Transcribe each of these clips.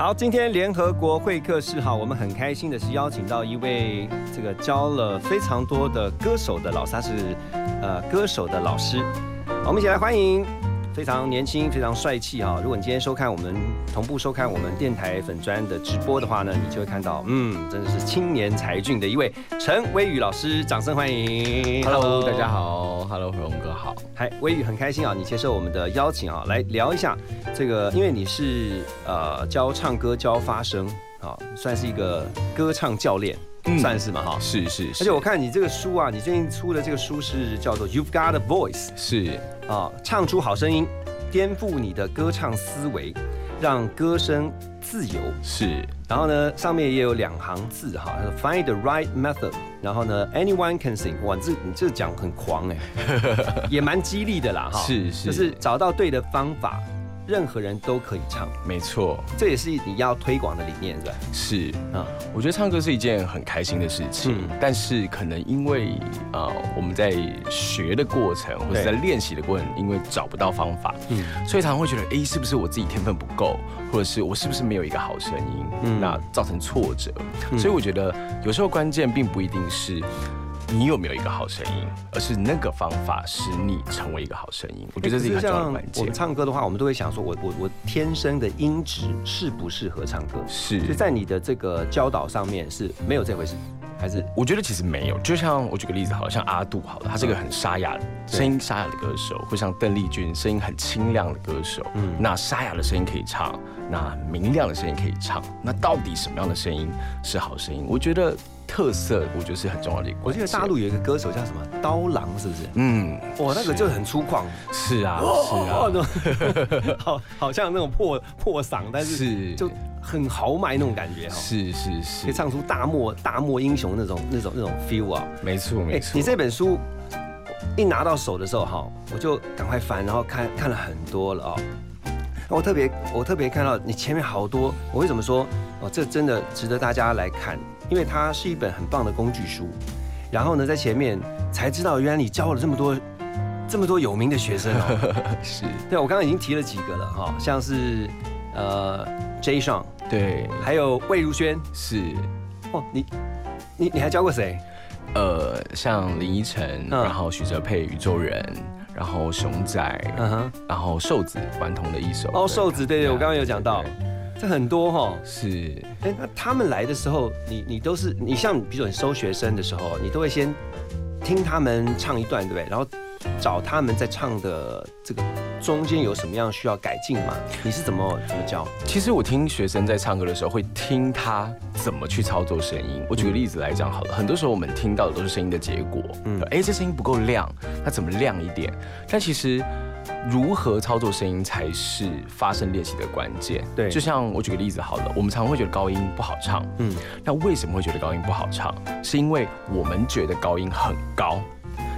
好，今天联合国会客室哈，我们很开心的是邀请到一位这个教了非常多的歌手的老师，他是呃歌手的老师。我们一起来欢迎非常年轻、非常帅气啊。如果你今天收看我们同步收看我们电台粉砖的直播的话呢，你就会看到，嗯，真的是青年才俊的一位陈威宇老师，掌声欢迎。Hello，大家。好，Hello，荣哥好。嗨，威宇很开心啊，你接受我们的邀请啊，来聊一下这个，因为你是呃教唱歌、教发声啊，算是一个歌唱教练，嗯算是嘛哈。是是是，而且我看你这个书啊，你最近出的这个书是叫做《You've Got a Voice》是啊，唱出好声音，颠覆你的歌唱思维，让歌声自由。是然后呢，上面也有两行字哈，Find the right method。然后呢，Anyone can sing。哇，这你这讲很狂哎，也蛮激励的啦哈。是是就是找到对的方法，任何人都可以唱，没错，这也是你要推广的理念，是吧？是。啊，我觉得唱歌是一件很开心的事情，嗯。但是可能因为呃我们在学的过程或者在练习的过程，因为找不到方法，嗯。所以常常会觉得，哎，是不是我自己天分不够，或者是我是不是没有一个好声音，嗯。那造成挫折。所以我觉得有时候关键并不一定是。你有没有一个好声音，而是那个方法使你成为一个好声音。我觉得这是一个很重要的像关键我们。唱歌的话，我们都会想说我，我我天生的音质适不适合唱歌？是所以在你的这个教导上面是没有这回事，还是我觉得其实没有，就像我举个例子好了，像阿杜好了，他是一个很沙哑、声音沙哑的歌手，或像邓丽君声音很清亮的歌手。嗯，那沙哑的声音可以唱，那明亮的声音可以唱，那到底什么样的声音是好声音？我觉得特色，我觉得是很重要的一个。我记得大陆有一个歌手叫什么刀郎，是不是？嗯，哇，那个就很粗犷，是啊，是哦，啊，好，好像那种破破嗓，但是是就很豪迈那种感觉哈，是是是可以，唱出大漠大漠英雄那种那种那种 feel 啊。没错没错。你这本书一拿到手的时候哈，我就赶快翻，然后看看了很多了哦。我特别我特别看到你前面好多，我为什么说哦，这真的值得大家来看？因为它是一本很棒的工具书。然后呢，在前面才知道，原来你教了这么多这么多有名的学生哦。是对，我刚刚已经提了几个了哈，像是呃 J. s h a n 对，还有魏如萱是哦，你你你还教过谁？呃，像林依晨，嗯然后许哲佩、宇宙人，然后熊仔，嗯哼，然后瘦子顽童的一首哦，瘦子，对对，我刚刚有讲到对，这很多哈。是哎，那他们来的时候，你你都是你像比如说你收学生的时候，你都会先听他们唱一段，对不对？然后找他们在唱的这个中间有什么样需要改进吗？你是怎么怎么教？其实我听学生在唱歌的时候，会听他怎么去操作声音。我举个例子来讲好了，很多时候我们听到的都是声音的结果，嗯嗯，哎，这声音不够亮，那怎么亮一点？但其实。如何操作声音才是发声练习的关键。对。就像我举个例子好了，我们常会觉得高音不好唱，嗯。嗯，那为什么会觉得高音不好唱？是因为我们觉得高音很高，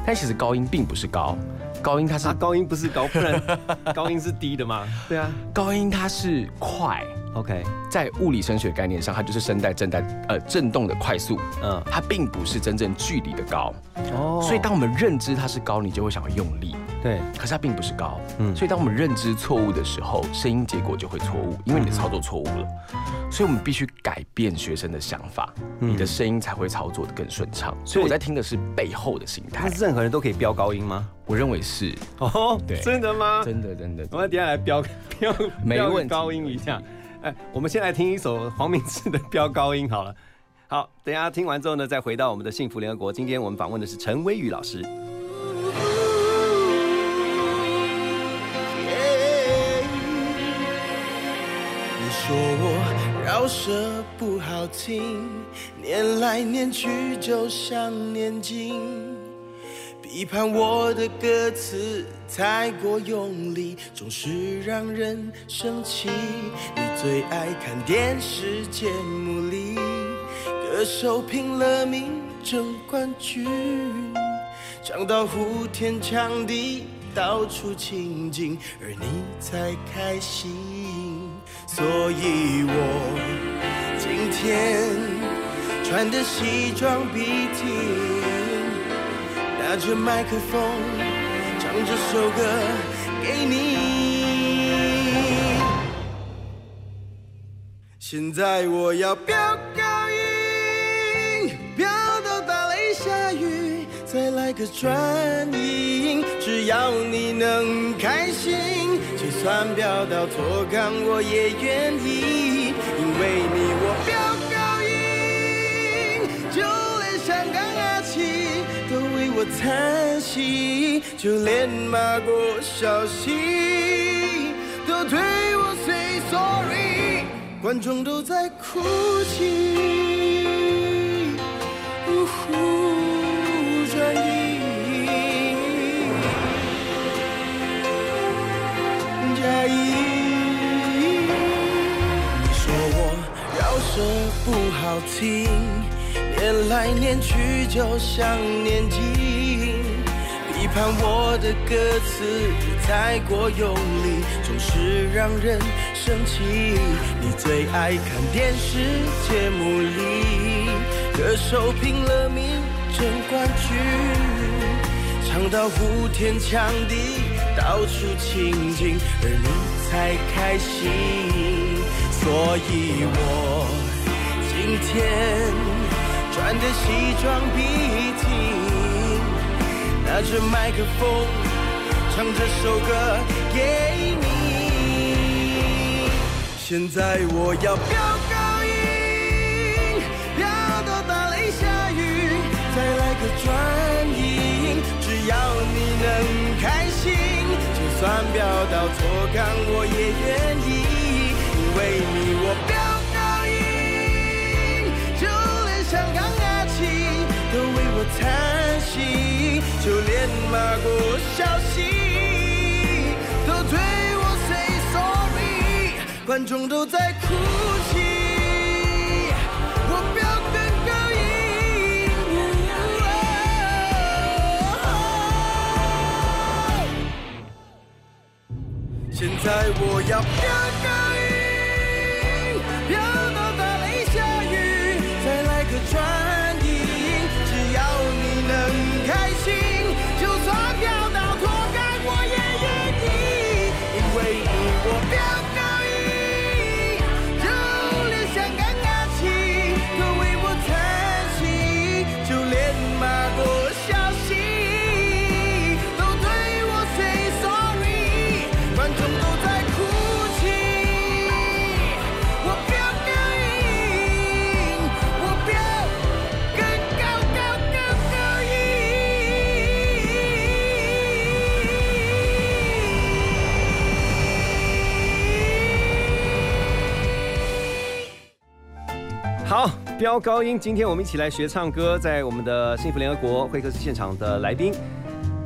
但其实高音并不是高，高音它是啊，高音不是高，不然 高音是低的吗？对啊。高音它是快，，OK，在物理声学概念上，它就是声带震带呃震动的快速，嗯，它并不是真正距离的高。哦。所以当我们认知它是高，你就会想要用力，对，可是它并不是高。嗯所以当我们认知错误的时候，声音结果就会错误，因为你的操作错误了。所以我们必须改变学生的想法，嗯你的声音才会操作的更顺畅。所以我在听的是背后的心态那，任何人都可以飙高音吗？我认为是哦，对真的吗？真的真的。我们等下来飙飙飙高音一下。哎，我们先来听一首黄明志的飙高音好了。好，等一下听完之后呢，再回到我们的幸福联合国。今天我们访问的是陈威宇老师。说我饶舌不好听，念来念去就像念经，批判我的歌词太过用力，总是让人生气。你最爱看电视节目里歌手拼了命争冠军，唱到呼天抢地，到处亲近，而你才开心。所以我今天穿的西装笔挺，拿着麦克风唱这首歌给你。现在我要飙高个转音，只要你能开心，就算飙到脱岗我也愿意，因为你我飙高音，就连香港阿七都为我叹息，就连马国小溪都对我 say sorry。观众都在哭泣，呜呼，饶舌不好听，念来念去就像念经。批判我的歌词太过用力，总是让人生气。你最爱看电视节目里，歌手拼了命争冠军，唱到呼天抢地，到处亲近，而你才开心。所以我今天穿的西装笔挺。拿着麦克风唱这首歌给你。现在我要飙高音，飙到打雷下雨，再来个转音。只要你能开心，就算飙到脱岗我也愿意，就连马国小溪都对我 say sorry，观众都在哭泣，我飙更高音。现在我要飙高音，飙到打雷下雨，再来个转飙高音！今天我们一起来学唱歌，在我们的幸福联合国会客室现场的来宾，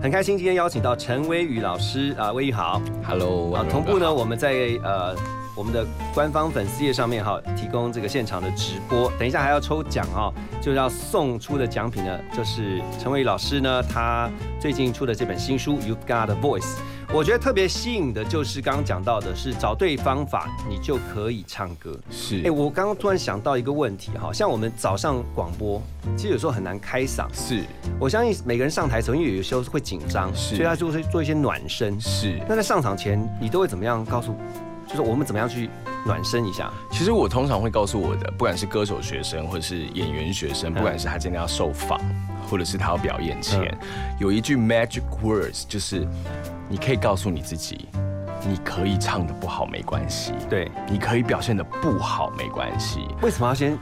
很开心今天邀请到陈威宇老师啊，威宇好，Hello。啊，同步呢，我们在呃我们的官方粉丝页上面哈，提供这个现场的直播，等一下还要抽奖哈，就要送出的奖品呢，就是陈威宇老师呢，他最近出的这本新书《You've Got a Voice》。我觉得特别吸引的就是刚刚讲到的，是找对方法，你就可以唱歌。是，哎，我刚刚突然想到一个问题哈，像我们早上广播，其实有时候很难开嗓。是，我相信每个人上台时候，因为有时候会紧张，所以他就会做一些暖身。是，那在上场前，你都会怎么样告诉？就是我们怎么样去暖身一下？其实我通常会告诉我的，不管是歌手学生或者是演员学生，不管是他今天要受访，或者是他要表演前，有一句 magic words，就是。你可以告诉你自己，你可以唱的不好没关系，对，你可以表现的不好没关系。为什么要先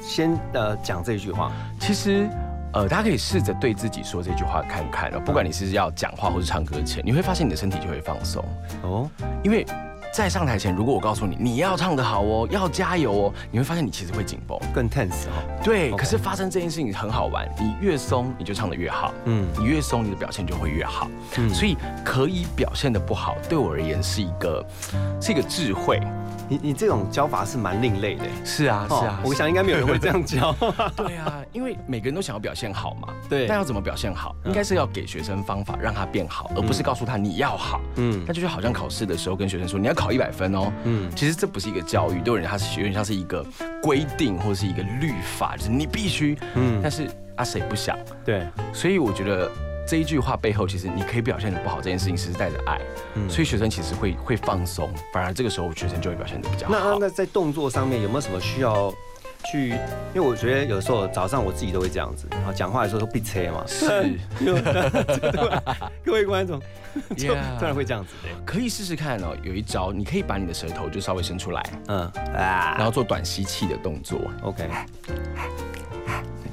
先呃讲这句话？其实呃，大家可以试着对自己说这句话看看。不管你是要讲话或是唱歌前，你会发现你的身体就会放松哦。因为在上台前，如果我告诉你你要唱得好哦，要加油哦，你会发现你其实会紧绷。更 tense 哈。对可是发生这件事情很好玩，你越松你就唱得越好，嗯你越松你的表现就会越好。嗯所以可以表现的不好，对我而言是一个是一个智慧。你你这种教法是蛮另类的。是啊，是啊哦，我想应该没有人会这样教。对啊，因为每个人都想要表现好嘛。对但要怎么表现好，应该是要给学生方法让他变好，而不是告诉他你要好。嗯那就好像考试的时候跟学生说你要考一百分哦。嗯其实这不是一个教育，对我而言它是有点像是一个规定或是一个律法，就是你必须。嗯但是啊，谁不想？对，所以我觉得这一句话背后，其实你可以表现的不好，这件事情是带着爱，嗯所以学生其实会会放松，反而这个时候学生就会表现的比较那那好。那在动作上面有没有什么需要去？因为我觉得有时候早上我自己都会这样子，然后讲话的时候都闭车嘛。是 各位观众 就突然会这样子的。可以试试看哦，有一招，你可以把你的舌头就稍微伸出来，嗯啊然后做短吸气的动作。OK。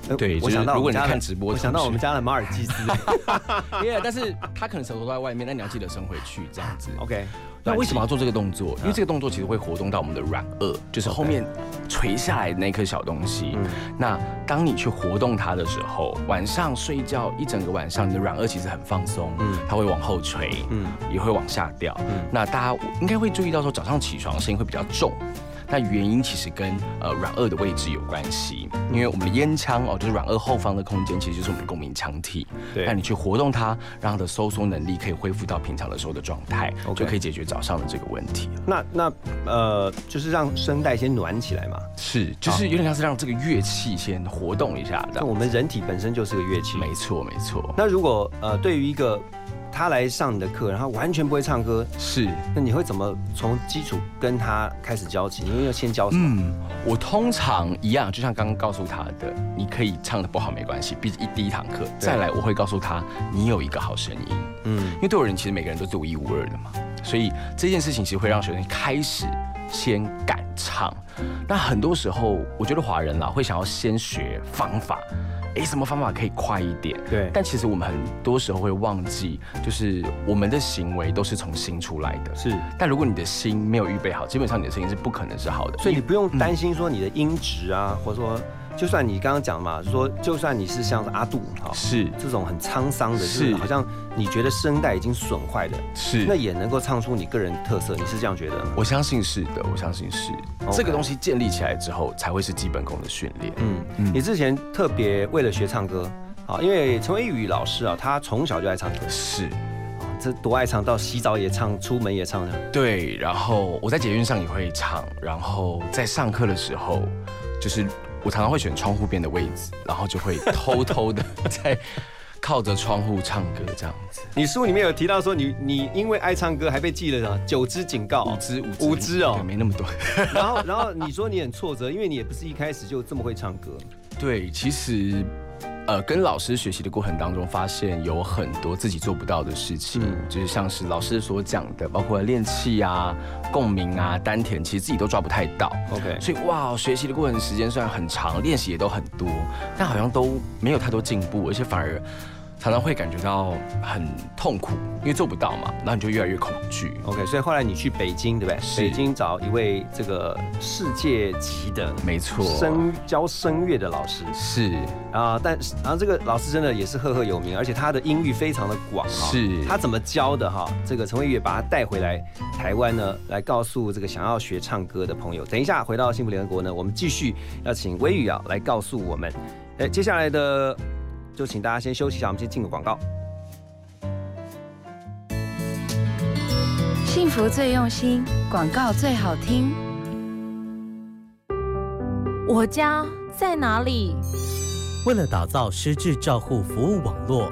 呃对我想到就是如果你看直播我想到我们家的马尔济斯。耶但是他可能舌头都在外面，那你要记得伸回去这样子。OK，那为什么要做这个动作？因为这个动作其实会活动到我们的软腭，就是后面垂下来的那颗小东西。嗯那当你去活动它的时候，晚上睡觉一整个晚上，你的软腭其实很放松，嗯它会往后垂，嗯也会往下掉。嗯那大家应该会注意到说，早上起床声音会比较重。那原因其实跟呃软腭的位置有关系，因为我们的咽腔哦，就是软腭后方的空间，其实就是我们的共鸣腔体。对那你去活动它，让它的收缩能力可以恢复到平常的时候的状态就可以解决早上的这个问题。那那呃，就是让声带先暖起来嘛。是，就是有点像是让这个乐器先活动一下的那。我们人体本身就是个乐器。没错，没错，那如果呃，对于一个他来上你的课，然后完全不会唱歌，是。那你会怎么从基础跟他开始教起？因为要先教什么？嗯，我通常一样，就像刚刚告诉他的，你可以唱的不好没关系，毕竟一第一堂课。再来，我会告诉他，你有一个好声音，嗯因为对我人，其实每个人都是独一无二的嘛，所以这件事情其实会让学生开始先敢唱。那很多时候，我觉得华人啦会想要先学方法，诶，什么方法可以快一点？对但其实我们很多时候会忘记，就是我们的行为都是从心出来的。是，但如果你的心没有预备好，基本上你的声音是不可能是好的。所以你不用担心说你的音质啊，或者说，就算你刚刚讲嘛，说就算你是像阿杜哈是。这种很沧桑的，就是是。好像你觉得声带已经损坏的，是。那也能够唱出你个人特色，你是这样觉得吗？我相信是的，我相信是。这个东西建立起来之后，才会是基本功的训练。嗯，嗯。你之前特别为了学唱歌，啊，因为陈伟宇老师啊，他从小就爱唱歌，是。啊这多爱唱，到洗澡也唱，出门也唱的。对，然后我在捷运上也会唱，然后在上课的时候，就是我常常会选窗户边的位置，然后就会偷偷的在靠着窗户唱歌这样子。你书里面有提到说你你因为爱唱歌还被记了九支警告，五支五支五支哦对没那么多。然后然后你说你很挫折，因为你也不是一开始就这么会唱歌。对，其实。呃，跟老师学习的过程当中，发现有很多自己做不到的事情，嗯就是像是老师所讲的，包括练气啊、共鸣啊、丹田，其实自己都抓不太到。OK，所以哇，学习的过程时间虽然很长，练习也都很多，但好像都没有太多进步，而且反而常常会感觉到很痛苦，因为做不到嘛，然后你就越来越恐惧。OK，所以后来你去北京，对不对？是北京找一位这个世界级的没错，声教声乐的老师是啊，但是然后这个老师真的也是赫赫有名，而且他的音域非常的广哈。是他怎么教的哈？这个陈慧月把他带回来台湾呢，来告诉这个想要学唱歌的朋友。等一下回到幸福联合国呢，我们继续要请微雨啊来告诉我们。哎，接下来的就请大家先休息一下，我们先进个广告。幸福最用心，广告最好听。我家在哪里？为了打造失智照护服务网络，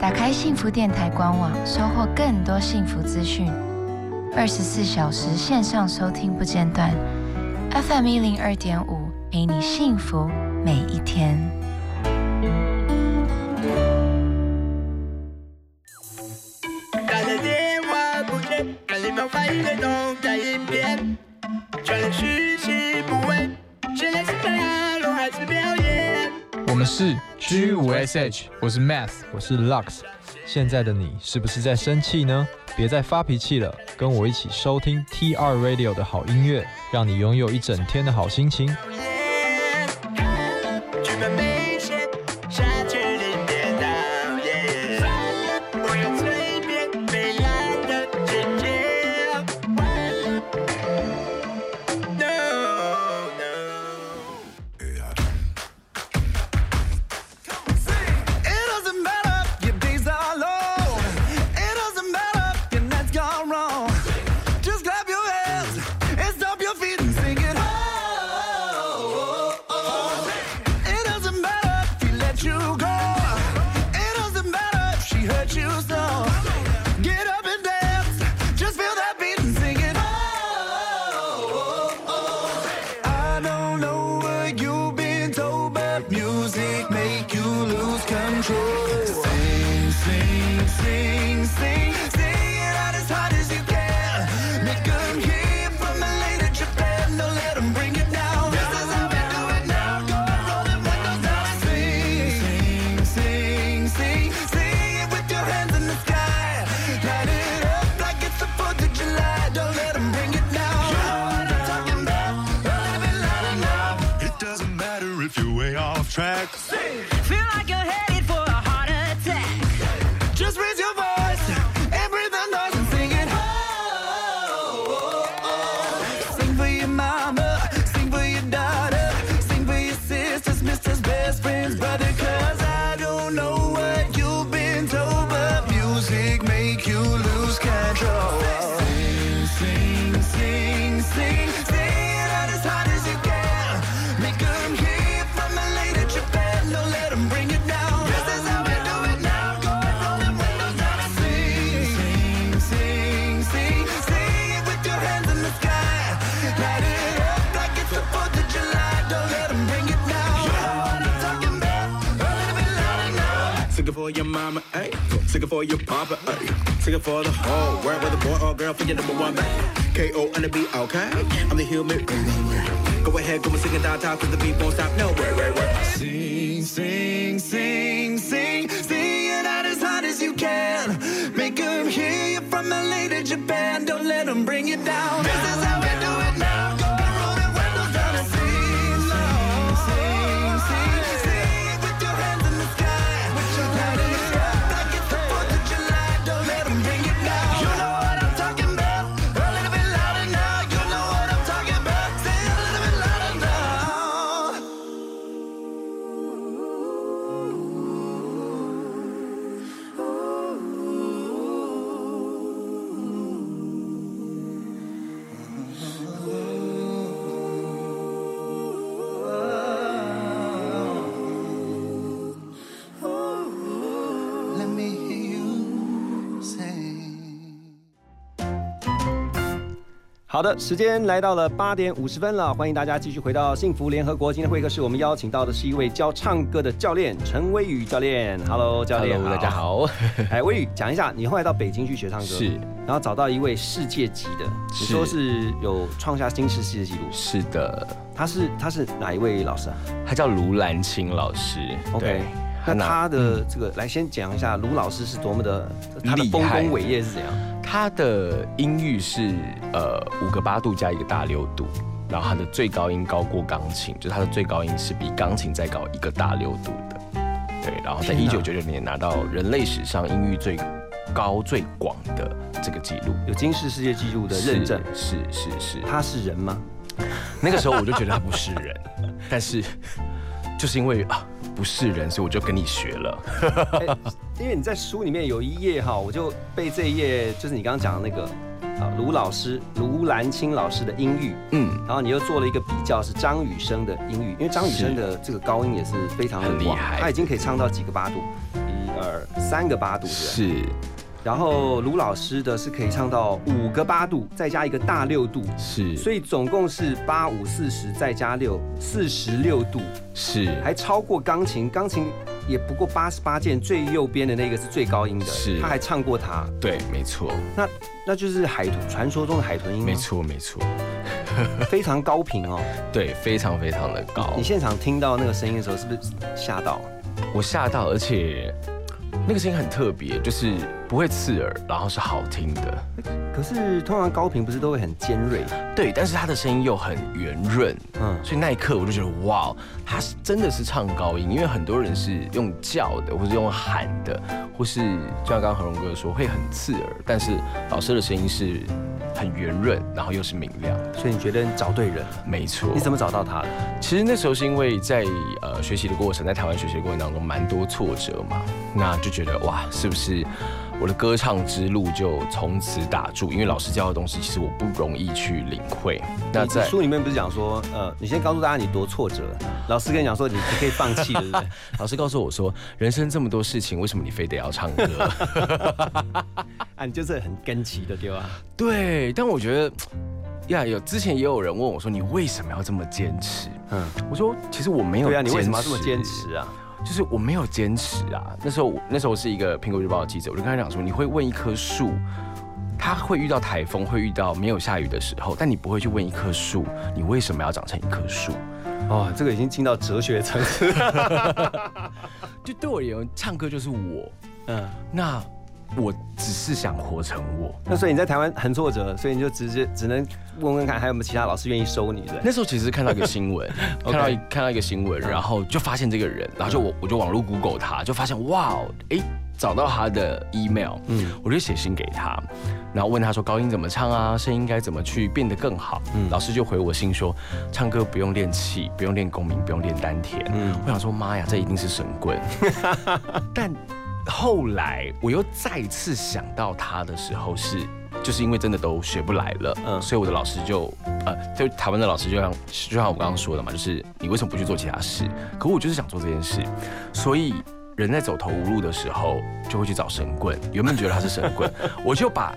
打开幸福电台官网，收获更多幸福资讯。二十四小时线上收听不间断，FM 一零二点五，陪你幸福每一天。G 五 SH，我是 Math，我是 Lux。现在的你是不是在生气呢？别再发脾气了，跟我一起收听 TR Radio 的好音乐，让你拥有一整天的好心情。Track. For your mama, ayy. Sing it for your papa, ayy. Sing it for the whole world, whether boy or girl, for your number one man. K.O. on the beat, okay? I'm the human. Go ahead, go and sing it down top, cause the beat won't stop nowhere, where, where. Sing, sing, sing, sing, sing it out as hard as you can. Make 'em hear you from LA to Japan. Don't let 'em bring you down. This is 好的，时间来到了八点五十分了，欢迎大家继续回到幸福联合国。今天会客室，我们邀请到的是一位教唱歌的教练陈威宇教练。Hello，教练 Hello，大家好。哎，威宇，讲一下，你后来到北京去学唱歌，是，然后找到一位世界级的，你说是有创下金氏世界纪录，是的，他是他是哪一位老师啊他叫卢兰青老师。？OK，那他的这个来先讲一下卢老师是多么的，他的丰功伟业是怎样？他的音域是呃五个八度加一个大六度，然后它的最高音高过钢琴，就是他的最高音是比钢琴再高一个大六度的。对，然后在一九九九年拿到人类史上音域最高最广的这个记录有金氏世界纪录的认证，是是是是。他是人吗？那个时候我就觉得他不是人，但是就是因为啊不是人，所以我就跟你学了。哎因为你在书里面有一页哈，我就被这一页就是你刚刚讲的那个啊卢老师卢兰青老师的音域，嗯，然后你又做了一个比较是张雨生的音域，因为张雨生的这个高音也是非常的厉害。他已经可以唱到几个八度，一二三个八度是，然后卢老师的是可以唱到五个八度，再加一个大六度，是，所以总共是八五四十再加六，四十六度，是，还超过钢琴，钢琴也不过八十八键，最右边的那个是最高音的，是。他还唱过它，对，没错，那那就是海豚传说中的海豚音，没错，没错，非常高频哦，对，非常非常的高。你现场听到那个声音的时候，是不是吓到？我吓到，而且那个声音很特别，就是不会刺耳，然后是好听的。可是通常高频不是都会很尖锐？对，但是他的声音又很圆润，嗯，所以那一刻我就觉得哇，他是真的是唱高音，因为很多人是用叫的，或是用喊的，或是就像刚刚何荣哥说会很刺耳，但是老师的声音是很圆润，然后又是明亮，所以你觉得你找对人了？没错。你怎么找到他的？其实那时候是因为在呃学习的过程，在台湾学习的过程当中蛮多挫折嘛，那就觉得哇，是不是？我的歌唱之路就从此打住，因为老师教的东西其实我不容易去领会。那在书里面不是讲说，呃，你先告诉大家你多挫折，老师跟你讲说你你可以放弃，对不对？老师告诉我说，人生这么多事情，为什么你非得要唱歌？啊，你就是很跟奇的，对吧？对，但我觉得呀，有之前也有人问我说，你为什么要这么坚持？嗯，我说其实我没有。对啊，你为什么要这么坚持啊？就是我没有坚持啊。那时候，那时候是一个苹果日报的记者，我就跟他讲说，你会问一棵树，它会遇到台风，会遇到没有下雨的时候，但你不会去问一棵树，你为什么要长成一棵树？哦，这个已经进到哲学层次。就对我而言，唱歌就是我。嗯，那。我只是想活成我，那所以你在台湾很挫折，所以你就直接只能问问看还有没有其他老师愿意收你的。那时候其实看到一个新闻，看到看到一个新闻，然后就发现这个人，然后就我我就网络 Google 他，就发现哇，哎，找到他的 email，嗯，我就写信给他，然后问他说高音怎么唱啊，声音该怎么去变得更好。嗯，老师就回我信说，唱歌不用练气，不用练共鸣，不用练丹田。嗯，我想说妈呀，这一定是神棍。但后来我又再次想到他的时候，是就是因为真的都学不来了，嗯，所以我的老师就呃，就台湾的老师就像就像我刚刚说的嘛，就是你为什么不去做其他事？可我就是想做这件事，所以人在走投无路的时候就会去找神棍。原本觉得他是神棍，我就把。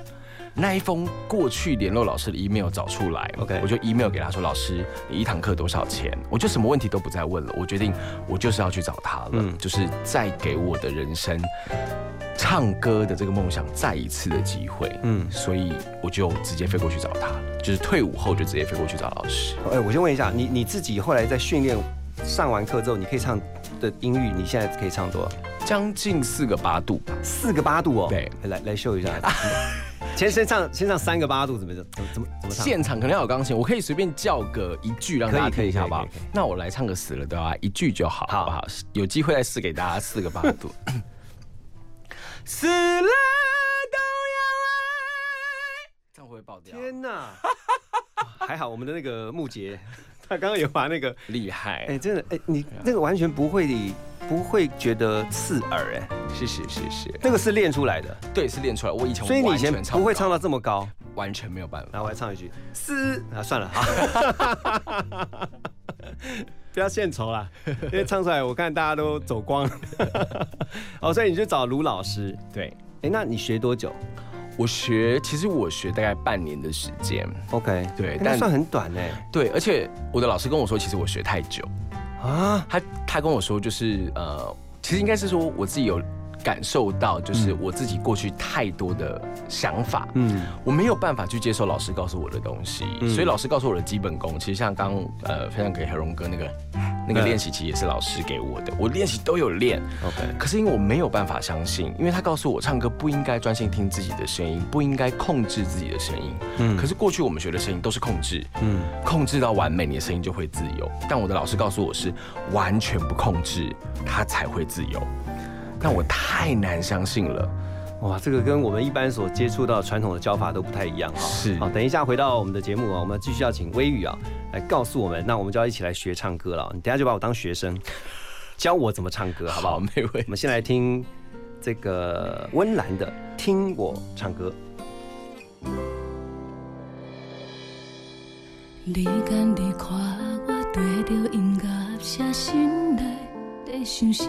那一封过去联络老师的 email 找出来，OK，我就 email 给他说：“老师，你一堂课多少钱？”我就什么问题都不再问了，我决定我就是要去找他了，嗯，就是再给我的人生唱歌的这个梦想再一次的机会，嗯，所以我就直接飞过去找他，就是退伍后就直接飞过去找老师。哎，我先问一下，你你自己后来在训练上完课之后，你可以唱的音域，你现在可以唱多少？将近四个八度吧，四个八度哦，对，来来秀一下。先先唱先唱三个八度怎么怎么怎么怎么唱？现场肯定要有钢琴，我可以随便叫个一句让大家听一下，好不好？那我来唱个死了都要一句就好，好不好？有机会再试给大家四个八度。死了都要爱，这样会不会爆掉？天哪！还好我们的那个木杰，他刚刚有把那个厉害，哎，真的，哎，你那个完全不会。不会觉得刺耳哎，谢谢谢谢，那个是练出来的，对，是练出来。我以前所以你以前不会唱到这么高，完全没有办法。那我来唱一句，嘶啊，算了哈，不要献丑啦，因为唱出来我看大家都走光。哦，所以你就找卢老师，对，哎，那你学多久？我学，其实我学大概半年的时间，OK，对，但算很短呢，对，而且我的老师跟我说，其实我学太久。啊，他他跟我说，就是呃，其实应该是说我自己有感受到，就是我自己过去太多的想法，嗯，我没有办法去接受老师告诉我的东西，所以老师告诉我的基本功，其实像刚呃分享给何荣哥那个。那个练习其实也是老师给我的，我练习都有练，OK。可是因为我没有办法相信，因为他告诉我唱歌不应该专心听自己的声音，不应该控制自己的声音。嗯。可是过去我们学的声音都是控制，嗯，控制到完美，你的声音就会自由。但我的老师告诉我是完全不控制，他才会自由。但我太难相信了。哇，这个跟我们一般所接触到传统的教法都不太一样哈。是。好，等一下回到我们的节目啊，我们继续要请微雨啊来告诉我们，那我们就要一起来学唱歌了。你等下就把我当学生，教我怎么唱歌，好不好？没问题。我们先来听这个温岚的《听我唱歌》。你敢你看我对着音乐写心内在想啥？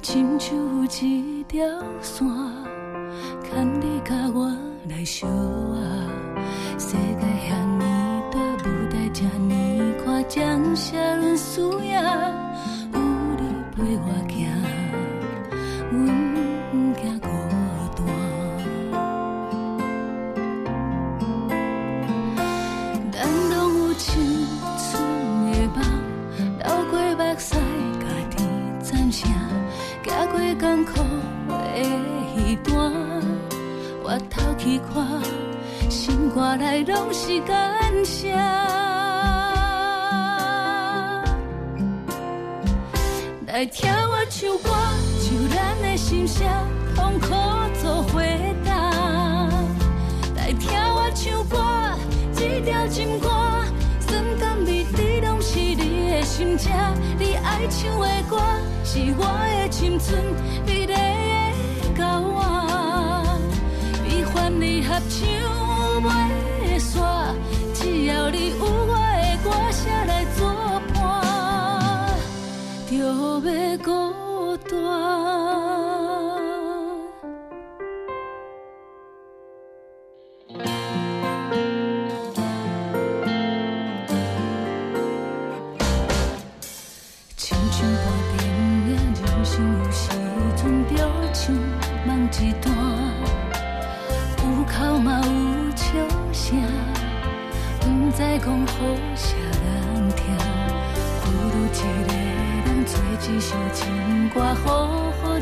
亲像一条线，牵你甲我来相活。世界遐尼大，舞台这尼宽，将写论输赢，有你陪我去看，心肝内拢是感谢。来听我唱歌，唱咱的心声，痛苦做回答。来听我唱歌，这条情歌，酸甘味甜拢是你的心声。你爱唱的歌，是我的青春美丽的交换。你合唱袂煞，只要你有我的歌声来作伴，就袂孤单。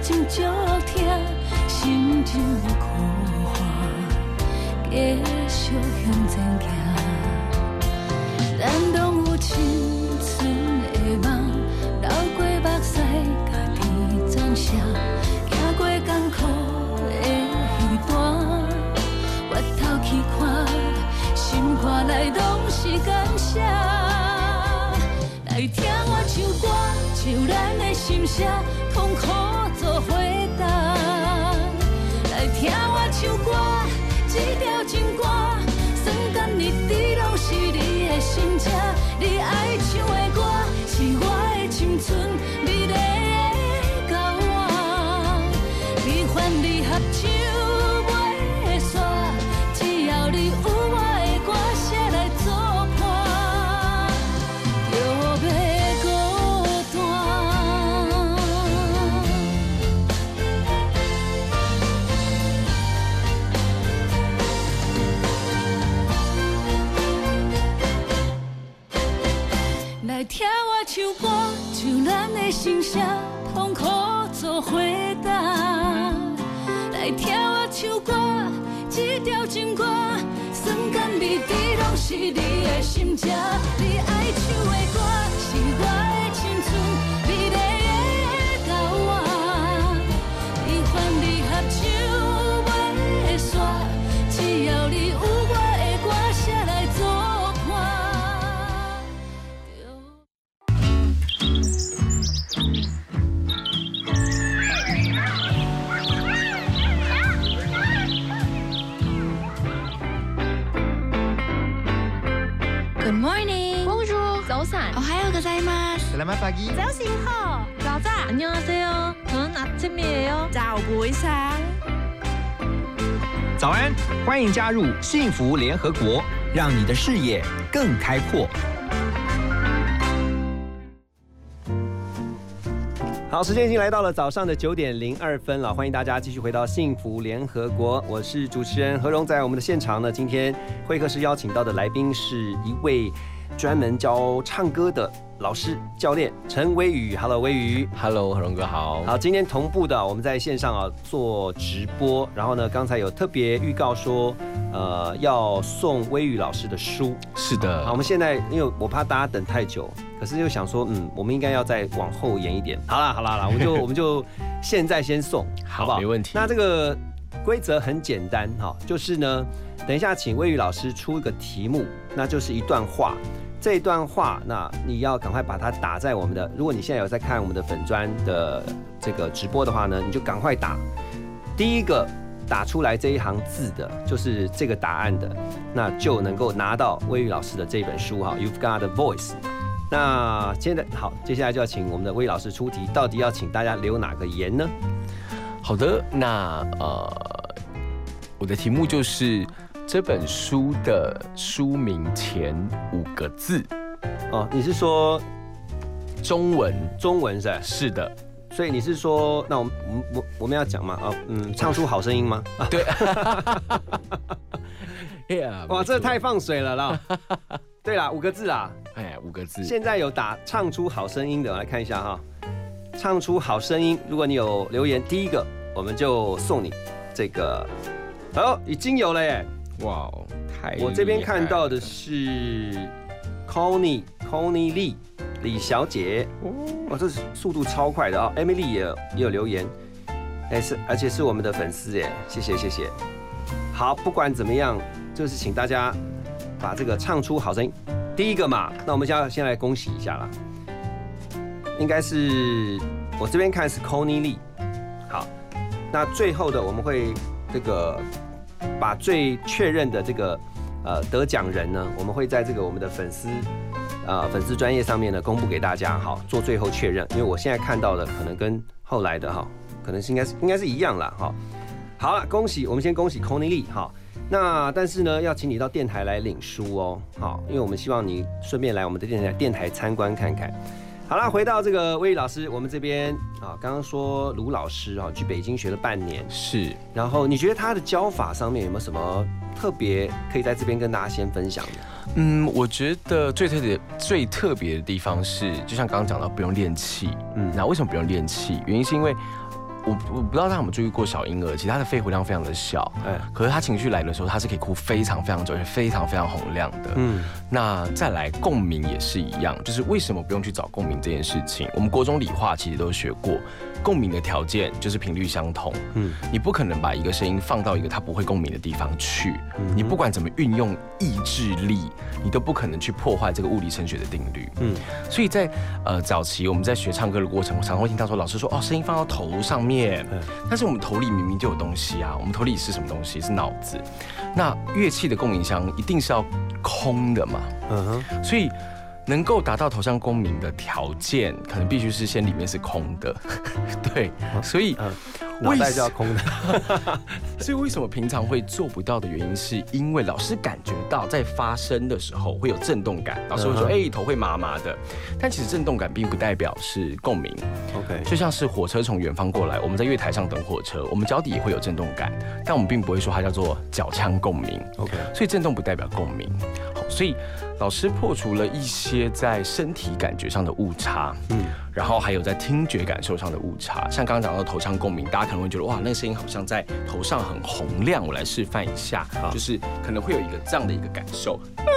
情足听，心情的苦化，继续向前行。咱拢有青春的梦，流过目屎，家己暂写，行过艰苦的彼段，回头去看，心肝内拢是感谢。来听我唱歌，唱咱的心声，痛苦一点痛苦做回答。来听我唱歌，这条情歌，酸甘味甜拢是你的心情。你吗？ Selamat pagi.早醒好，早早，안녕하세요，저는아침이에요，早부상。早安，欢迎加入幸福联合国，让你的视野更开阔。好，时间已经来到了早上的九点零二分了，欢迎大家继续回到幸福联合国，我是主持人何荣，在我们的现场呢，今天会客室邀请到的来宾是一位 专门教唱歌的老师教练陈威宇，Hello，威宇，Hello，何荣哥好。好，今天同步的我们在线上啊做直播，然后呢，刚才有特别预告说，呃，要送威宇老师的书。是的，好，我们现在因为我怕大家等太久，可是又想说，嗯，我们应该要再往后延一点。好啦，好啦，好啦，我们就我们就现在先送，好不好？没问题那这个规则很简单哈，就是呢，等一下请魏宇老师出一个题目，那就是一段话。这一段话，那你要赶快把它打在我们的。如果你现在有在看我们的粉砖的这个直播的话呢，你就赶快打。第一个打出来这一行字的，就是这个答案的，那就能够拿到魏宇老师的这本书哈。You've got a voice。那现在好，接下来就要请我们的魏老师出题，到底要请大家留哪个言呢？好的，那呃，我的题目就是这本书的书名前五个字哦，你是说中文？中文是？是的，所以你是说，那我们我们我我们要讲吗？啊，嗯，唱出好声音吗？啊，对。哇，这太放水了啦！对啦，五个字啊，哎，五个字。现在有打唱出好声音的，我来看一下哈。唱出好声音，如果你有留言，第一个我们就送你这个。哦，已经有了耶！哇哦，太……我这边看到的是 Connie Connie Lee 李小姐，哇，这是速度超快的啊！Emily 也也有留言，哎是，而且是我们的粉丝耶，谢谢谢谢。好，不管怎么样，就是请大家把这个唱出好声音，第一个嘛，那我们先要先来恭喜一下啦。应该是我这边看是 Connie Lee，好，那最后的我们会这个把最确认的这个呃得奖人呢，我们会在这个我们的粉丝呃粉丝专业上面呢公布给大家，好做最后确认，因为我现在看到的可能跟后来的哈，可能是应该是应该是一样了哈。好了，恭喜我们先恭喜 Connie Lee 哈，那但是呢要请你到电台来领书哦，好，因为我们希望你顺便来我们的电台电台参观看看。好了，回到这个魏宇老师，我们这边啊，刚刚说卢老师啊，去北京学了半年，是。然后你觉得他的教法上面有没有什么特别可以在这边跟大家先分享的？嗯，我觉得最特别、最特别的地方是，就像刚刚讲到，不用练气。嗯，那为什么不用练气？原因是因为。我我不知道大家有没有注意过小婴儿，其实他的肺活量非常的小，哎，可是他情绪来的时候，他是可以哭非常非常久，而且非常非常洪亮的。嗯，那再来共鸣也是一样，就是为什么不用去找共鸣这件事情？我们国中理化其实都学过，共鸣的条件就是频率相同。嗯，你不可能把一个声音放到一个他不会共鸣的地方去，你不管怎么运用意志力，你都不可能去破坏这个物理声学的定律。嗯，所以在呃早期我们在学唱歌的过程，我常会听到说老师说哦，声音放到头上面。但是我们头里明明就有东西啊！我们头里是什么东西？是脑子。那乐器的共鸣箱一定是要空的嘛？嗯哼。所以能够达到头上共鸣的条件，可能必须是先里面是空的。对，所以。脑袋就要空的，所以为什么平常会做不到的原因，是因为老师感觉到在发声的时候会有震动感，老师会说，哎，头会麻麻的，但其实震动感并不代表是共鸣。OK，就像是火车从远方过来，我们在月台上等火车，我们脚底也会有震动感，但我们并不会说它叫做脚腔共鸣。OK，所以震动不代表共鸣。好，所以老师破除了一些在身体感觉上的误差，嗯，然后还有在听觉感受上的误差，像刚刚讲到头腔共鸣，大家。可能会觉得哇，那个声音好像在头上很洪亮。我来示范一下，就是可能会有一个这样的一个感受，就是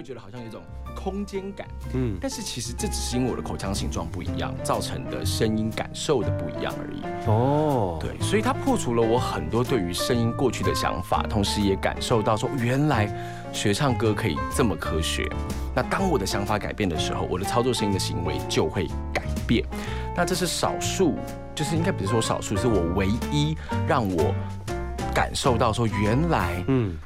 会觉得好像有一种空间感。嗯，但是其实这只是因为我的口腔形状不一样造成的声音感受的不一样而已。哦，对，所以它破除了我很多对于声音过去的想法，同时也感受到说原来学唱歌可以这么科学。那当我的想法改变的时候，我的操作声音的行为就会改变。那这是少数。就是应该不是说少数，是我唯一让我感受到说，原来嗯，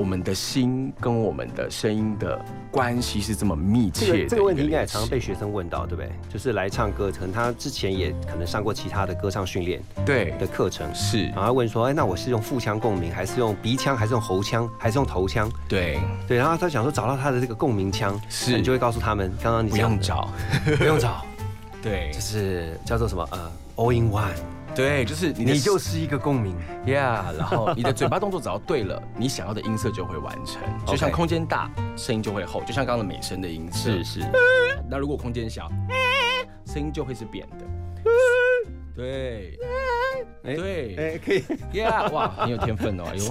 我们的心跟我们的声音的关系是这么密切。这个问题应该也常常被学生问到，对不对？就是来唱歌，可能他之前也可能上过其他的歌唱训练对的课程，是，然后问说，哎，那我是用腹腔共鸣，还是用鼻腔，还是用喉腔，还是用头腔？对对，然后他想说找到他的这个共鸣腔，是，你就会告诉他们，刚刚你不用找，不用找，对，就是叫做什么呃。All in one，对，就是你你就是一个共鸣，Yeah，然后你的嘴巴动作只要对了，你想要的音色就会完成。就像空间大，声音就会厚，就像刚刚的美声的音色。是是。那如果空间小，声音就会是扁的。对。哎，对，哎，可以，Yeah，哇，很有天分哦，哎呦。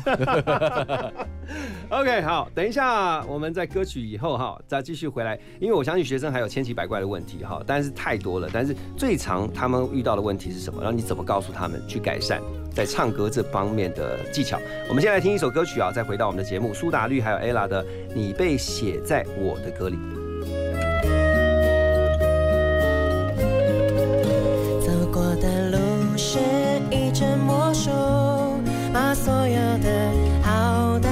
OK，好，等一下，我们在歌曲以后哈，再继续回来，因为我相信学生还有千奇百怪的问题哈，但是太多了，但是最常他们遇到的问题是什么？然后你怎么告诉他们去改善在唱歌这方面的技巧？我们先来听一首歌曲啊，再回到我们的节目，苏打绿还有 ella 的《你被写在我的歌里》。手把所有的好的、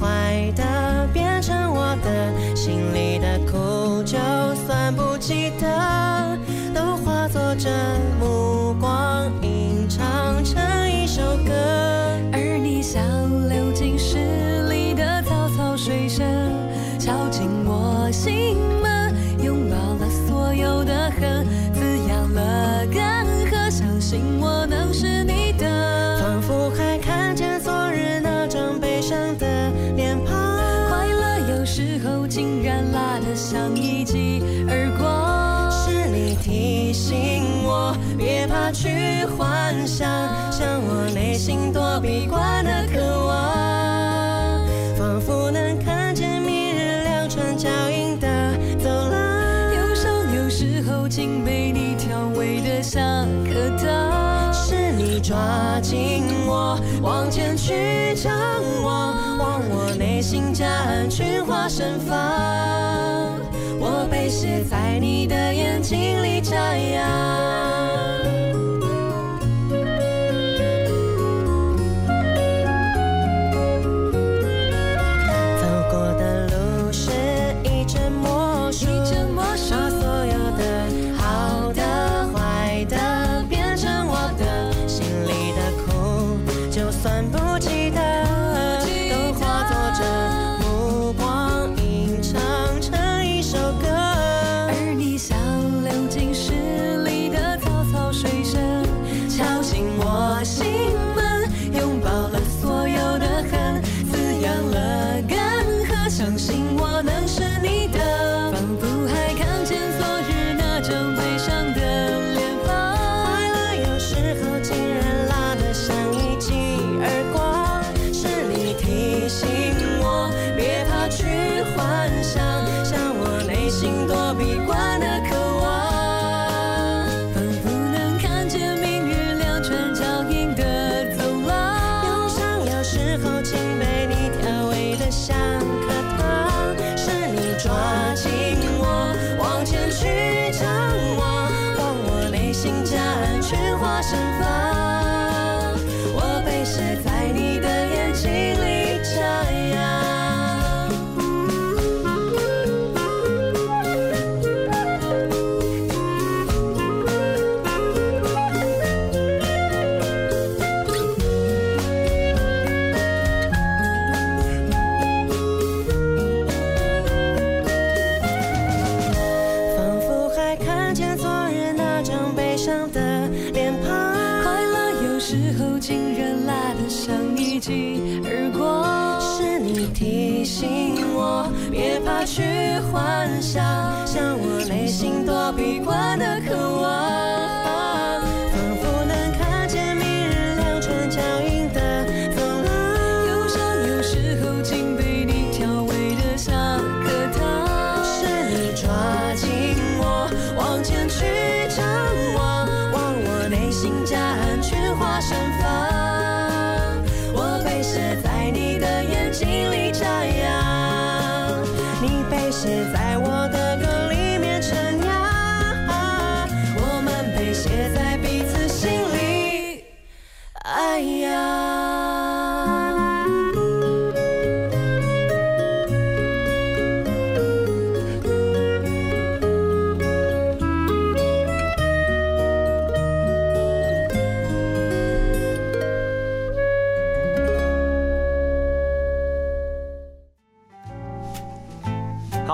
坏的变成我的心里的苦，就算不记得，都化作这目光吟唱成抓紧我，往前去张望，望我内心夹岸群花盛放。我被写在你的眼睛里眨样。心多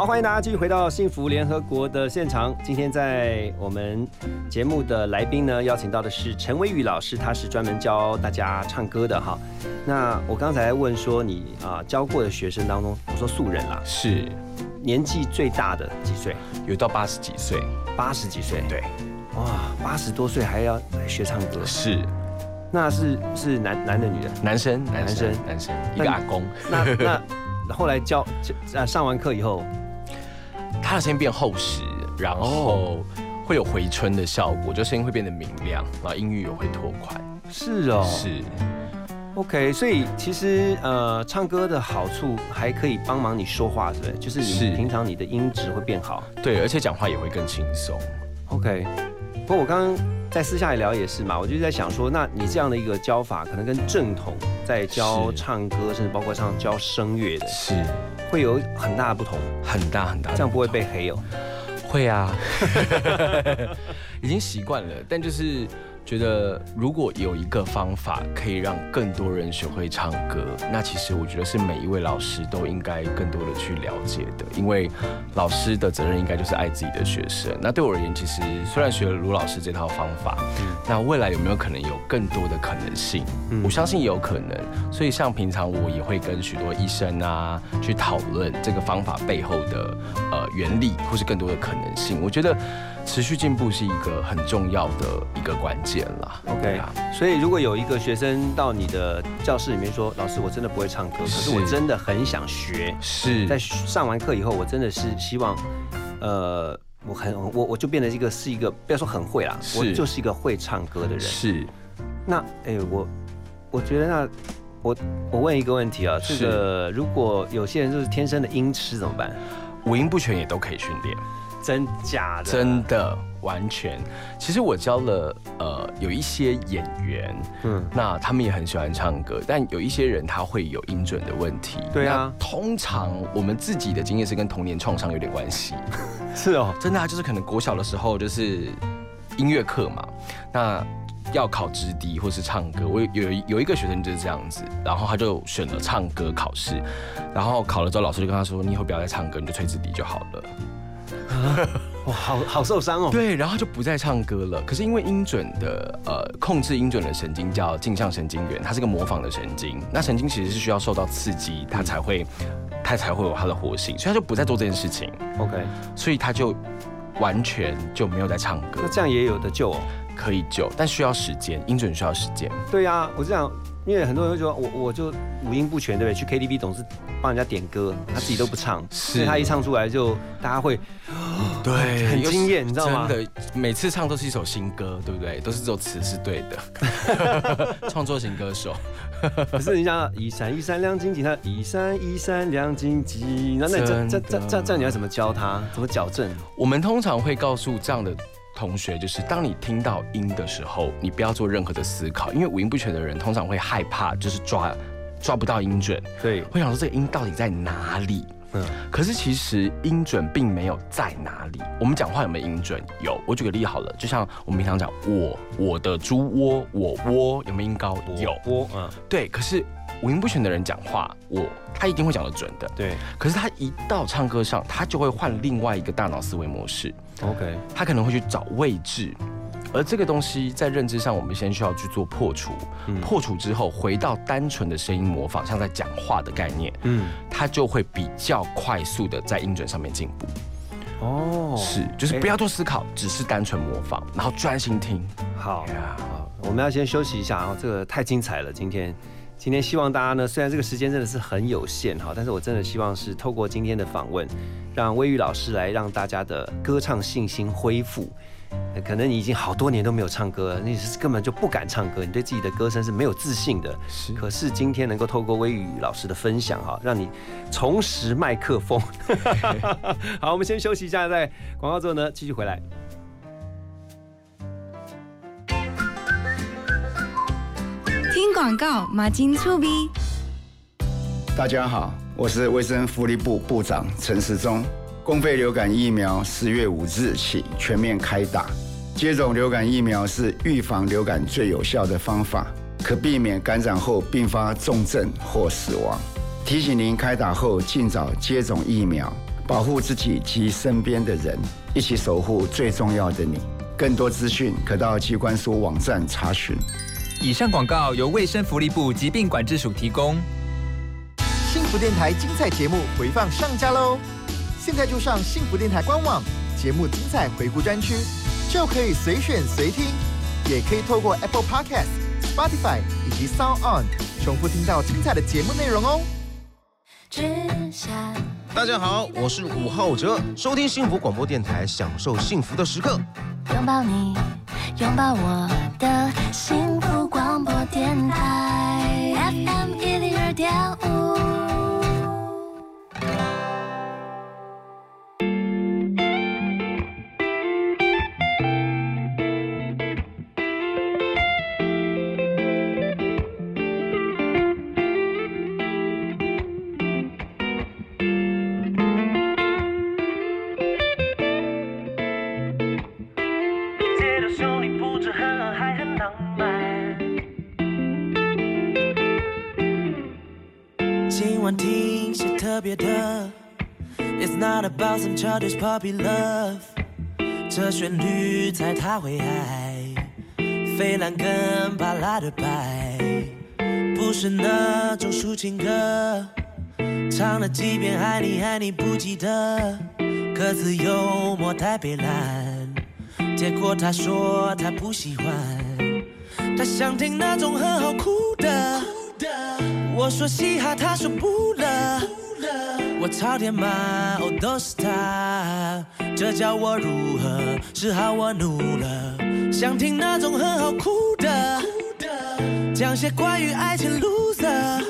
好，欢迎大家继续回到幸福联合国的现场。今天在我们节目的来宾呢，邀请到的是陈伟宇老师，他是专门教大家唱歌的哈。那我刚才问说你啊教过的学生当中，我说素人啦，是年纪最大的几岁？有到八十几岁，八十几岁？对，哇，八十多岁还要来学唱歌？是，那是是男男的女的？男生，男生，男生，一个阿公。那那后来教啊上完课以后，他的声音变厚实，然后会有回春的效果，就声音会变得明亮，然后音域也会拓宽。是哦，是。OK，所以其实呃，唱歌的好处还可以帮忙你说话，对不是？就是是你平常你的音质会变好。对，而且讲话也会更轻松。OK，不过我刚刚在私下里聊也是嘛，我就在想说，那你这样的一个教法，可能跟正统在教唱歌，甚至包括像教声乐的，是会有很大的不同，很大很大这样不会被黑哦。会啊，已经习惯了，但就是觉得如果有一个方法可以让更多人学会唱歌，那其实我觉得是每一位老师都应该更多的去了解的，因为老师的责任应该就是爱自己的学生。那对我而言，其实虽然学了卢老师这套方法，那未来有没有可能有更多的可能性？我相信也有可能。所以像平常我也会跟许多医生啊去讨论这个方法背后的呃原理，或是更多的可能性。我觉得持续进步是一个很重要的一个关键啦。OK，所以如果有一个学生到你的教室里面说：“老师，我真的不会唱歌，可是是我真的很想学。”是在上完课以后，我真的是希望，呃，我很我我就变得一个是一个不要说很会啦，我就是一个会唱歌的人。是。那哎、我我觉得那我我问一个问题啊，这个如果有些人就是天生的音痴怎么办？五音不全也都可以训练，真假的？真的完全。其实我教了呃有一些演员，嗯，那他们也很喜欢唱歌，但有一些人他会有音准的问题。对啊通常我们自己的经验是跟童年创伤有点关系。是哦，真的啊，就是可能国小的时候就是音乐课嘛，那。要考直笛或是唱歌，我有有有一个学生就是这样子，然后他就选了唱歌考试，然后考了之后，老师就跟他说：“你以后不要再唱歌，你就吹直笛就好了。” 哇，好好受伤哦。对，然后就不再唱歌了。可是因为音准的呃控制音准的神经叫镜像神经元，它是个模仿的神经。那神经其实是需要受到刺激，它才会它才会有它的活性，所以他就不再做这件事情。OK，所以他就完全就没有在唱歌。那这样也有的救哦。可以救，但需要时间，音准需要时间。对呀、我这样，因为很多人会说我我就五音不全，对不对？去 KTV 总是帮人家点歌，他自己都不唱，所以他一唱出来就大家会对，很惊艳，你知道吗？真的，每次唱都是一首新歌，对不对？都是这首词是对的，创作型歌手。可是人家一闪一闪亮晶晶，他一闪一闪亮晶晶，那那这这这这这你要怎么教他？怎么矫正？我们通常会告诉这样的同学，就是当你听到音的时候，你不要做任何的思考，因为五音不全的人通常会害怕，就是抓抓不到音准，对，会想说这个音到底在哪里？嗯，可是其实音准并没有在哪里。我们讲话有没有音准？有。我举个例好了，就像我们平常讲我我的猪窝我窝有没有音高？有。窝嗯，对。可是五音不全的人讲话，我他一定会讲得准的。对。可是他一到唱歌上，他就会换另外一个大脑思维模式。OK，他可能会去找位置。而这个东西在认知上，我们先需要去做破除。破除之后，回到单纯的声音模仿，像在讲话的概念，嗯，他就会比较快速的在音准上面进步。哦，是，就是不要做思考，只是单纯模仿，然后专心听。好，好，我们要先休息一下然后，这个太精彩了，今天。今天希望大家呢，虽然这个时间真的是很有限哈，但是我真的希望是透过今天的访问，让微雨老师来让大家的歌唱信心恢复。呃可能你已经好多年都没有唱歌了，你是根本就不敢唱歌，你对自己的歌声是没有自信的。是，可是今天能够透过微雨老师的分享哈，让你重拾麦克风。好，我们先休息一下，在广告之后呢，继续回来。听广告，马金粗逼。大家好，我是卫生福利部部长陈时中。公费流感疫苗四月五日起全面开打。接种流感疫苗是预防流感最有效的方法，可避免感染后并发重症或死亡。提醒您开打后尽早接种疫苗，保护自己及身边的人，一起守护最重要的你。更多资讯可到机关署网站查询。以上广告由卫生福利部疾病管制署提供。幸福电台精彩节目回放上架喽！现在就上幸福电台官网，节目精彩回顾专区，就可以随选随听，也可以透过 Apple Podcast、Spotify 以及 Sound On 重复听到精彩的节目内容哦。大家好，我是吴浩哲，收听幸福广播电台，享受幸福的时刻。拥抱你，拥抱我的幸福广播电台。Some childish puppy love，这旋律猜他会爱，飞兰跟巴拉的白，不是那种抒情歌，唱了几遍爱你爱你不记得，歌词幽默太北蓝，结果他说他不喜欢，他想听那种很好哭的，我说嘻哈，他说不了。我朝天骂，哦都是他，这叫我如何是好？我怒了，想听那种很好哭的，讲些关于爱情 loser，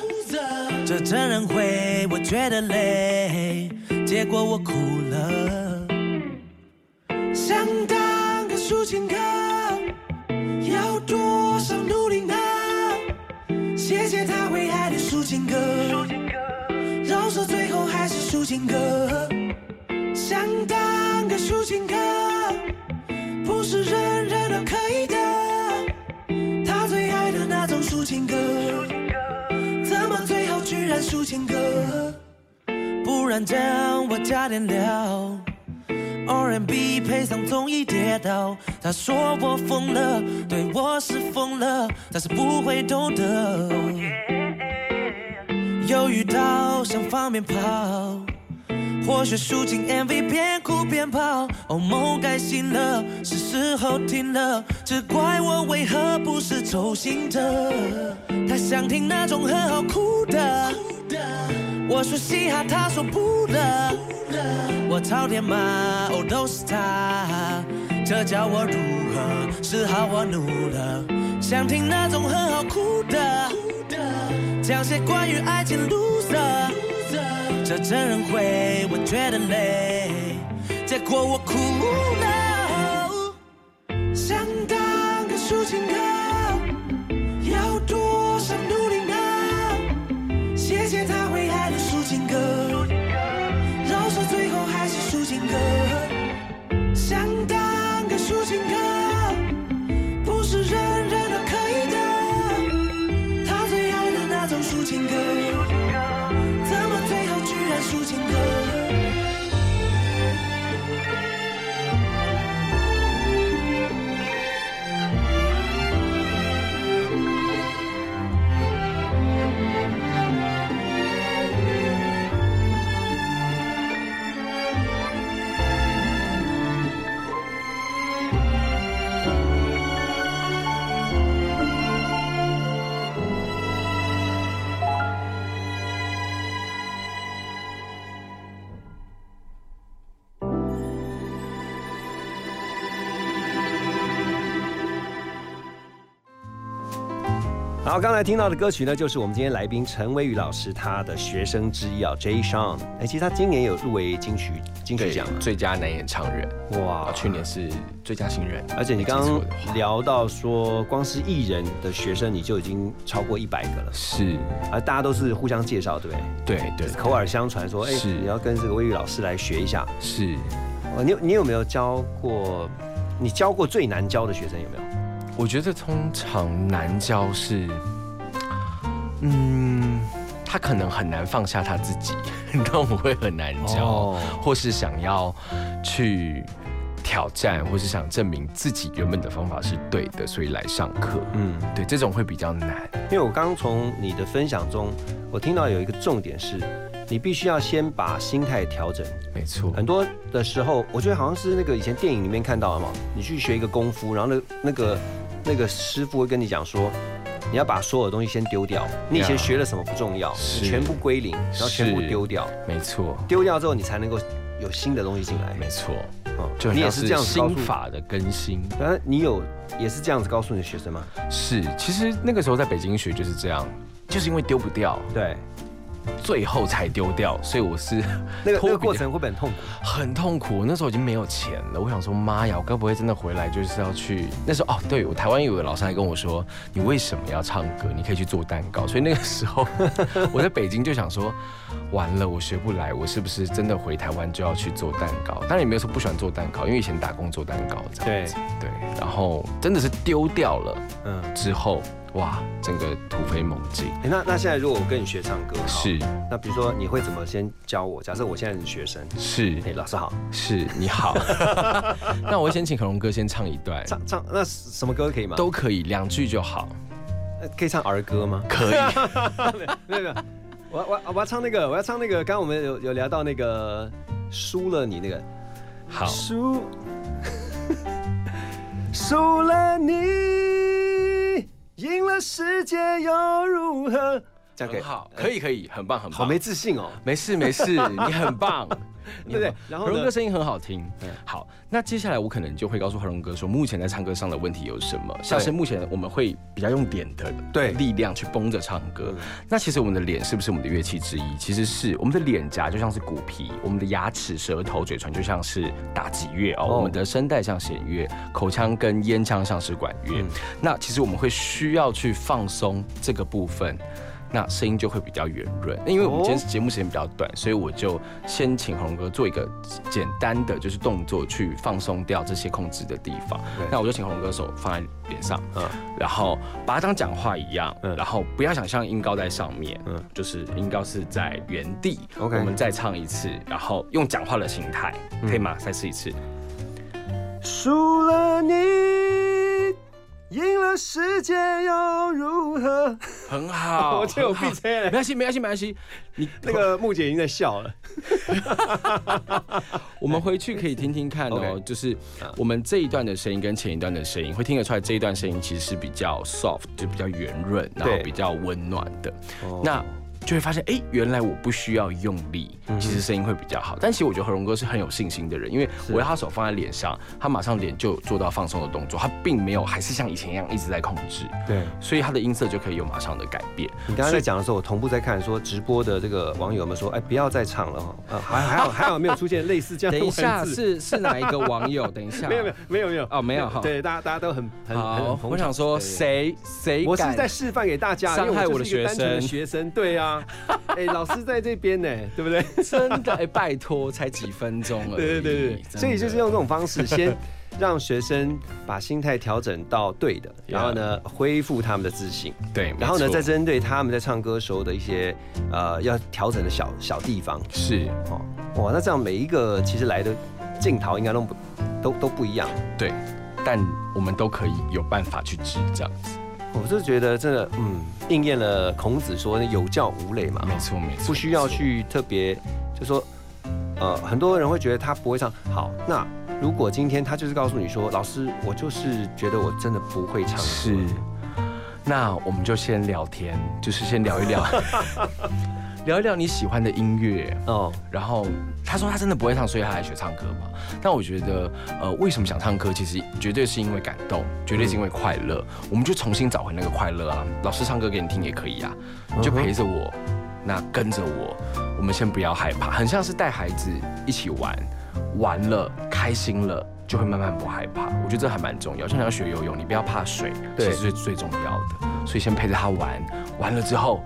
这真人会，我觉得累，结果我哭了。想当个抒情歌，要多少努力呢？谢谢他会爱的抒情歌。说最后还是抒情歌，想当个抒情歌，不是人人都可以的。他最爱的那种抒情歌，怎么最后居然抒情歌？不然这样我加点料，R&B 配上综艺跌倒。他说我疯了，对我是疯了，但是不会懂得。又遇到想放鞭炮，或许抒情 MV 边哭边跑。哦，梦该醒了，是时候停了，只怪我为何不是周兴哲。他想听那种很好哭的，我说嘻哈，他说不了。我朝天骂，哦都是他，这叫我如何是好？我怒了，想听那种很好哭的。讲些关于爱情 loser，这真人会，我觉得累，结果我哭了。想当个抒情歌，要多少努力呢？谢谢他会爱的抒情歌，饶舌最后还是抒情歌。想当个抒情歌，好，刚才听到的歌曲呢，就是我们今天来宾陈威宇老师他的学生之一啊，Jay Sean。哎，其实他今年有入围金曲金曲奖啊，最佳男演唱人。哇，去年是最佳新人。而且你刚刚聊到说，光是艺人的学生你就已经超过一百个了，是，而大家都是互相介绍，对不对？对对，口耳相传说，哎，是你要跟这个威宇老师来学一下。是，哦，你有你有没有教过？你教过最难教的学生有没有？我觉得通常难教是，嗯，他可能很难放下他自己，那我会很难教，哦或是想要去挑战，或是想证明自己原本的方法是对的，所以来上课。嗯，对，这种会比较难。因为我刚刚从你的分享中，我听到有一个重点是，你必须要先把心态调整。没错，很多的时候，我觉得好像是那个以前电影里面看到的嘛，你去学一个功夫，然后那那个那个师傅会跟你讲说，你要把所有东西先丢掉，你以前学了什么不重要，你全部归零，然后全部丢掉，没错，丢掉之后你才能够有新的东西进来。没错，哦就你也是这样子心法的更新。然后你有也是这样子告诉你的学生吗？是，其实那个时候在北京学就是这样，就是因为丢不掉，对，最后才丢掉，所以我是那个 那个过程会不会很痛苦？很痛苦。我那时候已经没有钱了，我想说妈呀，我该不会真的回来就是要去？那时候哦，对我台湾有个老师还跟我说，你为什么要唱歌？你可以去做蛋糕。所以那个时候 我在北京就想说，完了，我学不来，我是不是真的回台湾就要去做蛋糕？当然也没有说不喜欢做蛋糕，因为以前打工做蛋糕这样子。对，然后真的是丢掉了，嗯，之后哇，整个突飞猛进。哎，那那现在如果我跟你学唱歌，是，那比如说你会怎么先教我？假设我现在是学生，是，哎，老师好，是，你好。那我会先请可龙哥先唱一段，唱唱那什么歌可以吗？都可以，两句就好。呃可以唱儿歌吗？可以。没有没有，我我我要唱那个，我要唱那个，刚刚我们有有聊到那个输了你那个，好，输 输了你，赢了世界又如何？这样可以很好，可以可以，很棒很棒。好没自信哦。没事没事，你很棒，对不对然后龙哥声音很好听。好，那接下来我可能就会告诉何龙哥说，目前在唱歌上的问题有什么？像是目前我们会比较用点的对力量去绷着唱歌。那其实我们的脸是不是我们的乐器之一？其实是我们的脸颊就像是骨皮，我们的牙齿、舌头、嘴唇就像是打击乐哦，哦我们的声带像弦乐，口腔跟咽腔像是管乐。那其实我们会需要去放松这个部分。那声音就会比较圆润。那因为我们今天节目时间比较短，所以我就先请红哥做一个简单的就是动作去放松掉这些控制的地方。那我就请红哥手放在脸上，嗯，然后把它当讲话一样，嗯然后不要想象音高在上面，嗯，就是音高是在原地。OK 我们再唱一次，然后用讲话的形态，可以吗？再试一次。输了你，赢了世界又如何？很好，我这有闭嘴了没关系，没关系，没关系。你 那个木姐已经在笑了。我们回去可以听听看哦就是我们这一段的声音跟前一段的声音，会听得出来这一段声音其实是比较 soft，就比较圆润，然后比较温暖的。哦那就会发现，哎，原来我不需要用力，嗯其实声音会比较好。但其实我觉得何荣哥是很有信心的人，因为我要他手放在脸上，他马上脸就做到放松的动作，他并没有还是像以前一样一直在控制，对，所以他的音色就可以有马上的改变。你刚刚在讲的时候，我同步在看，说直播的这个网友们说，哎，不要再唱了哈，啊，还还好 还好没有出现类似这样的等一下是是哪一个网友？等一下，没有没有没有没有。哦，没有哈。对，大家大家都很很很好，我想说谁谁我是敢在示范给大家，伤害我的学生。学生，对啊，哎，老师在这边呢，对不对？真的哎，拜托，才几分钟而已。对对对对，所以就是用这种方式，先 让学生把心态调整到对的，然后呢，恢复他们的自信。对，然后呢，再针对他们在唱歌时候的一些呃要调整的小小地方。是哦，哇，那这样每一个其实来的镜头应该都不都都不一样。对，但我们都可以有办法去治这样子。我就觉得真的，嗯，应验了孔子说的有教无类嘛。没错没错，不需要去特别，就说，呃，很多人会觉得他不会唱。好，那如果今天他就是告诉你说，老师，我就是觉得我真的不会唱歌。是，那我们就先聊天，就是先聊一聊，聊一聊你喜欢的音乐哦。然后他说他真的不会唱，所以他来学唱歌嘛。但我觉得，呃，为什么想唱歌？其实绝对是因为感动，绝对是因为快乐。我们就重新找回那个快乐啊！老师唱歌给你听也可以啊，你就陪着我，那跟着我。我们先不要害怕，很像是带孩子一起玩，玩了开心了。就会慢慢不害怕，我觉得这还蛮重要。像你要学游泳，你不要怕水，对其实是最重要的。所以先陪着他玩，玩了之后，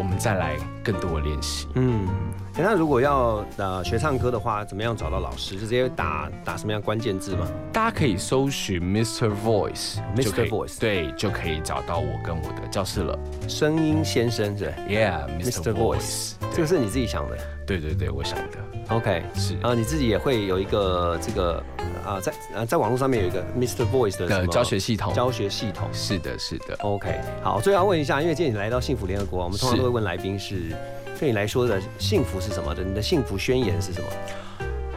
我们再来更多的练习。嗯，诶那如果要呃学唱歌的话，怎么样找到老师？就直接打打什么样关键字吗？大家可以搜寻 Mr. Voice，Mr. Voice 对，就可以找到我跟我的教室了。声音先生是吧？Yeah，Mr. Mr. Voice，这个是你自己想的。对对对，我想的。OK，是啊，你自己也会有一个这个啊，在啊在网络上面有一个 Mr. Voice 的教学系统，教学系统。是的，是的。OK，好，最后要问一下，因为今天你来到幸福联合国，我们通常都会问来宾是对你来说的幸福是什么的？你的幸福宣言是什么？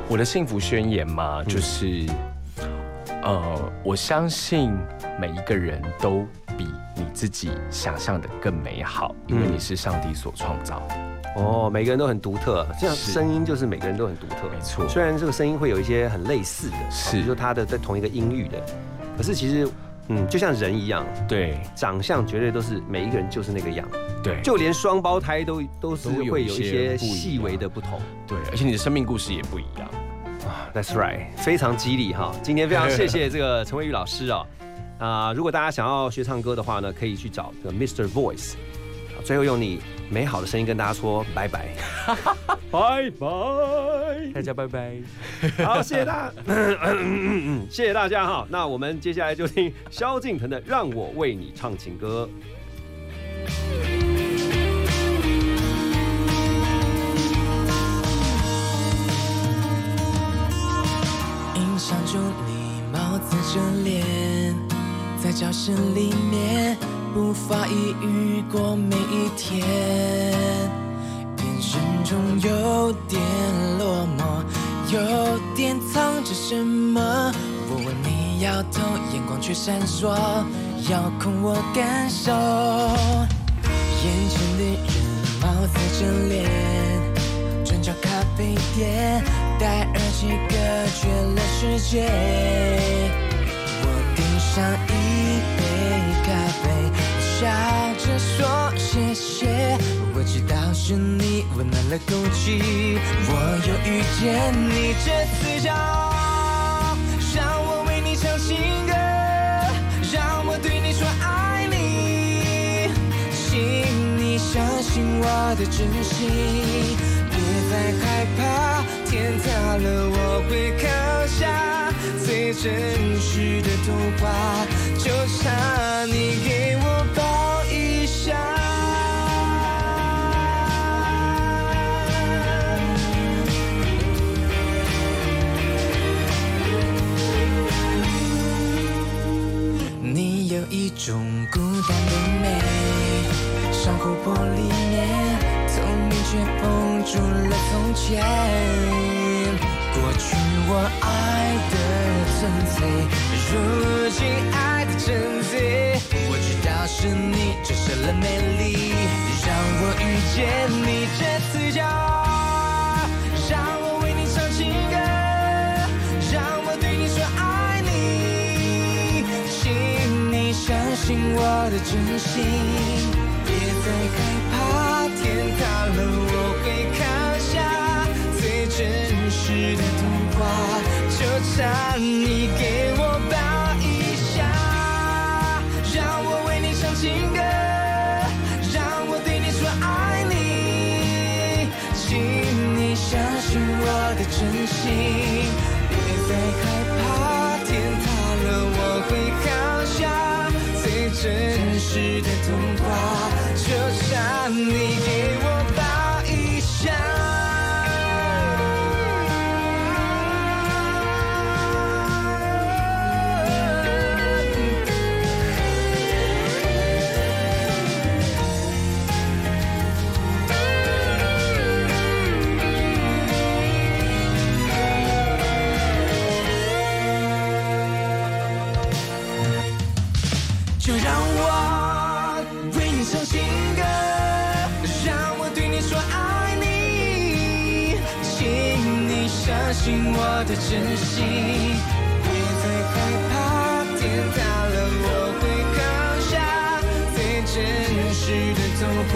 我的幸福宣言嘛，就是，呃，我相信每一个人都比你自己想象的更美好，因为嗯你是上帝所创造的。哦，每个人都很独特，这样是声音就是每个人都很独特。没错虽然这个声音会有一些很类似的，是比如说他的在同一个音域的，可是其实，嗯，就像人一样，对，长相绝对都是每一个人就是那个样，对，就连双胞胎都都是会有一一些细微的不同。对，而且你的生命故事也不一样。啊，That's right，非常激励哈。今天非常 谢谢这个陈慧宇老师哦。啊、如果大家想要学唱歌的话呢，可以去找这个 Mr. Voice。最后用你美好的声音跟大家说拜拜，拜拜，大家拜拜。好，谢谢大家，谢谢大家哈。那我们接下来就听萧敬腾的《让我为你唱情歌》。印象中你貌似真脸，在教室里面不发一语过每一天，眼神中有点落寞，有点藏着什么。我问你摇头，眼光却闪烁，遥控我感受。眼前的人貌似真脸，转角咖啡店，戴耳机隔绝了世界。我递上一，笑着说谢谢。我知道是你温暖了空气，我又遇见你这次叫，让我为你唱情歌，让我对你说爱你。请你相信我的真心，别再害怕，天塌了我会扛下最真实的童话，就差你给我抱一下。你有一种孤单的美，像琥珀里面透明却封住了从前。过去我爱的纯粹，如今爱的真贼。我知道是你折射了美丽，让我遇见你这次叫，让我为你唱情歌，让我对你说爱你。请你相信我的真心，别再害怕，天塌了我会看真实的童话，就差你给我抱一下，让我为你唱情歌，让我对你说爱你，请你相信我的真心，别再害怕，天塌了我会扛下最真实的童话，就差你给我。我的真心，别再害怕，天塌了我会扛下最真实的童话，